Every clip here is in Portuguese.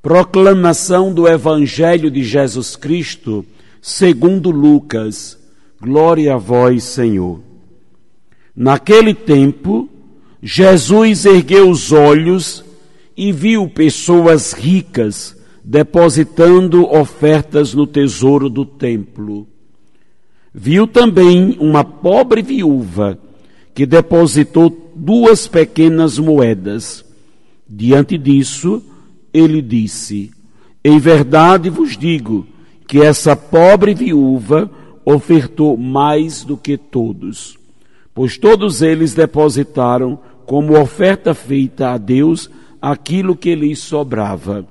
Proclamação do Evangelho de Jesus Cristo, segundo Lucas. Glória a vós, Senhor. Naquele tempo, Jesus ergueu os olhos e viu pessoas ricas depositando ofertas no tesouro do templo. Viu também uma pobre viúva que depositou duas pequenas moedas. Diante disso, ele disse: Em verdade vos digo que essa pobre viúva ofertou mais do que todos, pois todos eles depositaram como oferta feita a Deus aquilo que lhes sobrava.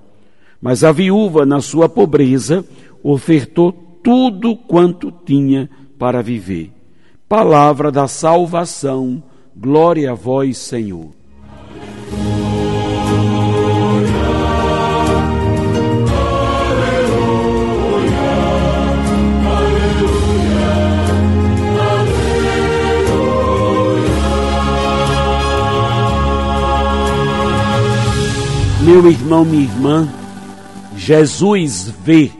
Mas a viúva, na sua pobreza, ofertou tudo quanto tinha para viver Palavra da salvação, glória a vós, Senhor. Meu irmão, minha irmã, Jesus vê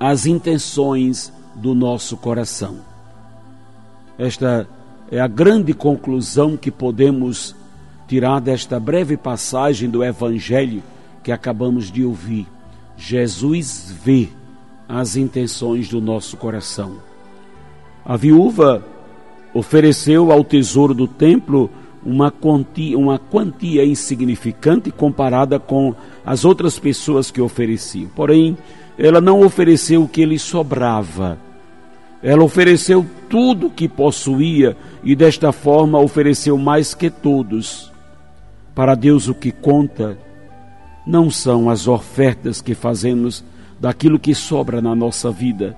as intenções do nosso coração. Esta é a grande conclusão que podemos tirar desta breve passagem do Evangelho que acabamos de ouvir. Jesus vê as intenções do nosso coração. A viúva ofereceu ao tesouro do templo uma quantia, uma quantia insignificante comparada com as outras pessoas que ofereciam. Porém, ela não ofereceu o que lhe sobrava ela ofereceu tudo que possuía e desta forma ofereceu mais que todos. Para Deus o que conta não são as ofertas que fazemos daquilo que sobra na nossa vida,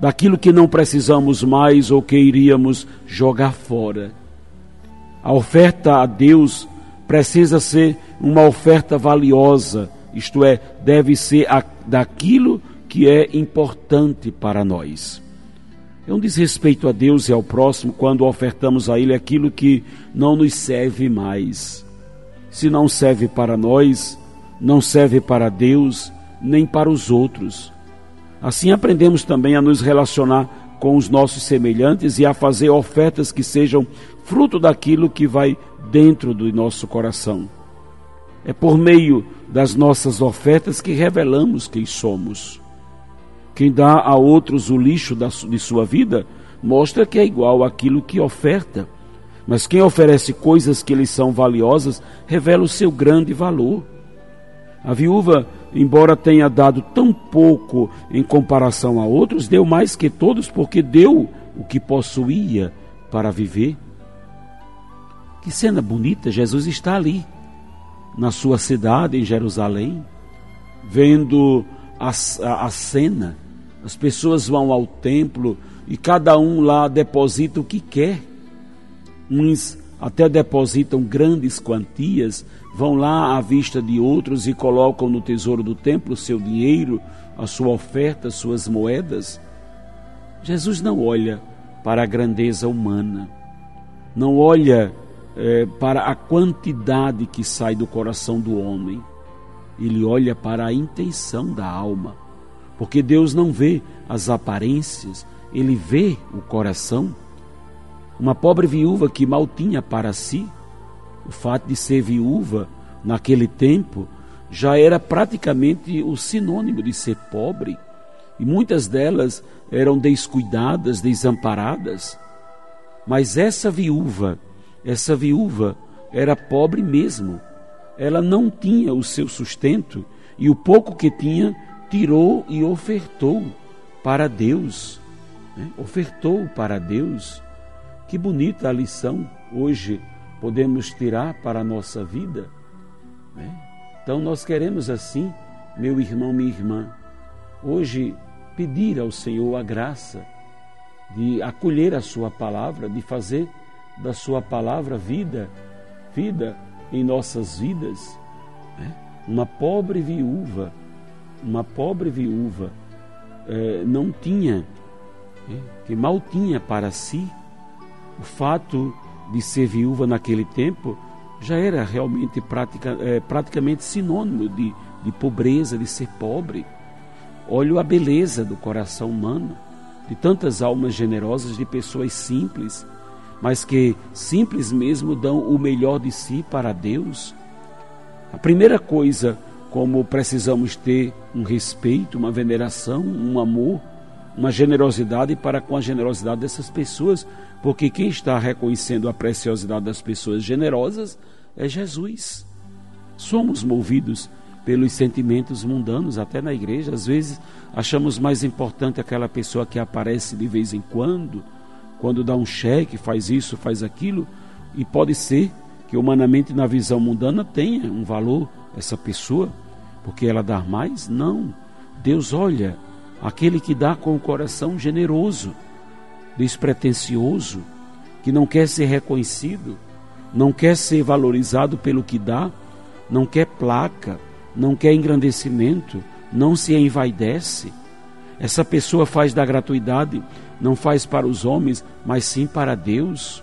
daquilo que não precisamos mais ou que iríamos jogar fora. A oferta a Deus precisa ser uma oferta valiosa, isto é, deve ser daquilo que é importante para nós. É um desrespeito a Deus e ao próximo quando ofertamos a Ele aquilo que não nos serve mais. Se não serve para nós, não serve para Deus, nem para os outros. Assim aprendemos também a nos relacionar com os nossos semelhantes e a fazer ofertas que sejam fruto daquilo que vai dentro do nosso coração. É por meio das nossas ofertas que revelamos quem somos. Quem dá a outros o lixo de sua vida mostra que é igual àquilo que oferta. Mas quem oferece coisas que lhe são valiosas revela o seu grande valor. A viúva, embora tenha dado tão pouco em comparação a outros, deu mais que todos porque deu o que possuía para viver. Que cena bonita! Jesus está ali, na sua cidade, em Jerusalém, vendo a, a, a cena as pessoas vão ao templo e cada um lá deposita o que quer. Uns até depositam grandes quantias, vão lá à vista de outros e colocam no tesouro do templo seu dinheiro, a sua oferta, suas moedas. Jesus não olha para a grandeza humana, não olha é, para a quantidade que sai do coração do homem, ele olha para a intenção da alma porque Deus não vê as aparências, ele vê o coração. Uma pobre viúva que mal tinha para si, o fato de ser viúva naquele tempo já era praticamente o sinônimo de ser pobre, e muitas delas eram descuidadas, desamparadas. Mas essa viúva, essa viúva era pobre mesmo. Ela não tinha o seu sustento e o pouco que tinha tirou e ofertou para Deus. Né? Ofertou para Deus. Que bonita a lição hoje podemos tirar para a nossa vida. Né? Então nós queremos assim, meu irmão, minha irmã, hoje pedir ao Senhor a graça de acolher a Sua palavra, de fazer da Sua palavra vida, vida em nossas vidas. Né? Uma pobre viúva, uma pobre viúva eh, não tinha, eh, que mal tinha para si, o fato de ser viúva naquele tempo já era realmente eh, praticamente sinônimo de, de pobreza, de ser pobre. Olho a beleza do coração humano, de tantas almas generosas, de pessoas simples, mas que simples mesmo dão o melhor de si para Deus. A primeira coisa como precisamos ter um respeito, uma veneração, um amor, uma generosidade para com a generosidade dessas pessoas, porque quem está reconhecendo a preciosidade das pessoas generosas é Jesus. Somos movidos pelos sentimentos mundanos, até na igreja. Às vezes achamos mais importante aquela pessoa que aparece de vez em quando, quando dá um cheque, faz isso, faz aquilo, e pode ser que humanamente na visão mundana tenha um valor essa pessoa, porque ela dá mais? Não. Deus olha aquele que dá com o coração generoso, despretensioso, que não quer ser reconhecido, não quer ser valorizado pelo que dá, não quer placa, não quer engrandecimento, não se envaidece. Essa pessoa faz da gratuidade, não faz para os homens, mas sim para Deus.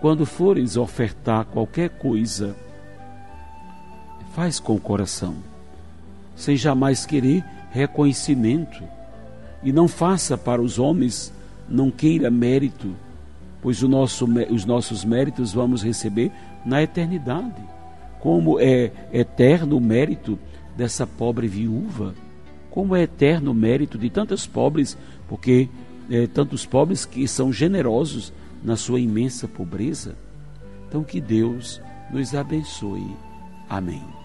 Quando fores ofertar qualquer coisa, faz com o coração, sem jamais querer reconhecimento. E não faça para os homens, não queira mérito, pois nosso, os nossos méritos vamos receber na eternidade como é eterno o mérito dessa pobre viúva, como é eterno o mérito de tantos pobres, porque é, tantos pobres que são generosos na sua imensa pobreza. Então que Deus nos abençoe. Amém.